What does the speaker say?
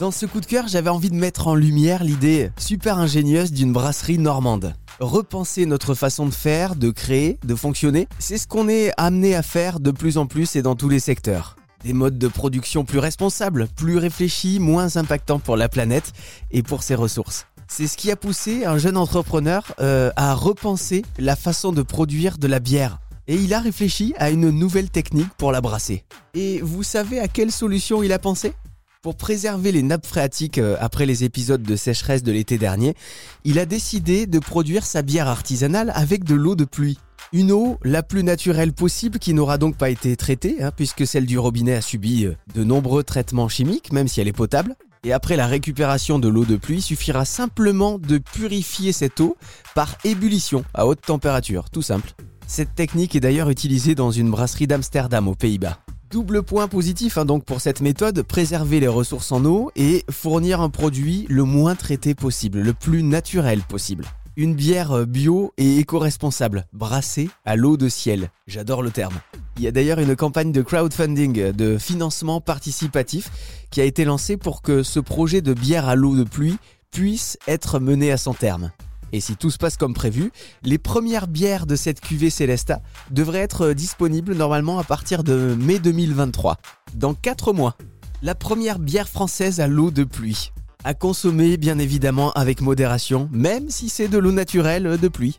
Dans ce coup de cœur, j'avais envie de mettre en lumière l'idée super ingénieuse d'une brasserie normande. Repenser notre façon de faire, de créer, de fonctionner, c'est ce qu'on est amené à faire de plus en plus et dans tous les secteurs. Des modes de production plus responsables, plus réfléchis, moins impactants pour la planète et pour ses ressources. C'est ce qui a poussé un jeune entrepreneur euh, à repenser la façon de produire de la bière. Et il a réfléchi à une nouvelle technique pour la brasser. Et vous savez à quelle solution il a pensé? Pour préserver les nappes phréatiques euh, après les épisodes de sécheresse de l'été dernier, il a décidé de produire sa bière artisanale avec de l'eau de pluie. Une eau la plus naturelle possible qui n'aura donc pas été traitée, hein, puisque celle du robinet a subi euh, de nombreux traitements chimiques, même si elle est potable. Et après la récupération de l'eau de pluie, il suffira simplement de purifier cette eau par ébullition à haute température, tout simple. Cette technique est d'ailleurs utilisée dans une brasserie d'Amsterdam aux Pays-Bas. Double point positif hein, donc pour cette méthode, préserver les ressources en eau et fournir un produit le moins traité possible, le plus naturel possible. Une bière bio et éco-responsable, brassée à l'eau de ciel. J'adore le terme. Il y a d'ailleurs une campagne de crowdfunding, de financement participatif, qui a été lancée pour que ce projet de bière à l'eau de pluie puisse être mené à son terme. Et si tout se passe comme prévu, les premières bières de cette cuvée Célesta devraient être disponibles normalement à partir de mai 2023, dans 4 mois. La première bière française à l'eau de pluie. À consommer bien évidemment avec modération, même si c'est de l'eau naturelle de pluie.